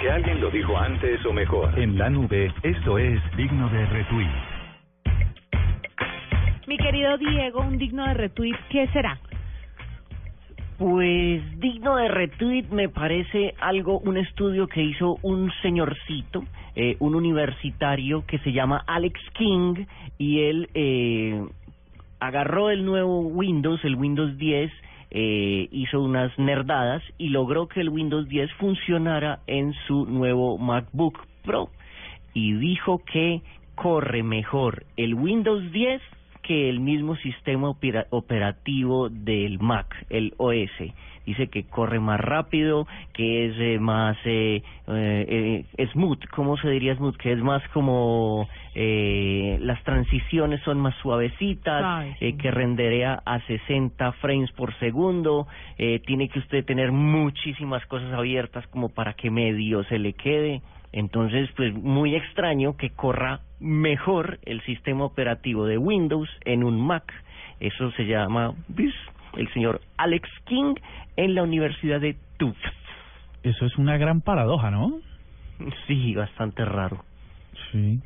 Porque alguien lo dijo antes o mejor. En la nube, esto es digno de retweet. Mi querido Diego, un digno de retweet, ¿qué será? Pues digno de retweet me parece algo, un estudio que hizo un señorcito, eh, un universitario que se llama Alex King y él eh, agarró el nuevo Windows, el Windows 10, eh, hizo unas nerdadas y logró que el Windows 10 funcionara en su nuevo MacBook Pro y dijo que corre mejor el Windows 10 que el mismo sistema opera- operativo del Mac, el OS. Dice que corre más rápido, que es eh, más eh, eh, eh, smooth, ¿cómo se diría smooth? Que es más como eh, las transiciones son más suavecitas, sí. eh, que renderea a 60 frames por segundo, eh, tiene que usted tener muchísimas cosas abiertas como para que medio se le quede. Entonces, pues muy extraño que corra mejor el sistema operativo de Windows en un Mac. Eso se llama ¿ves? el señor Alex King en la Universidad de Tufts. Eso es una gran paradoja, ¿no? Sí, bastante raro. Sí.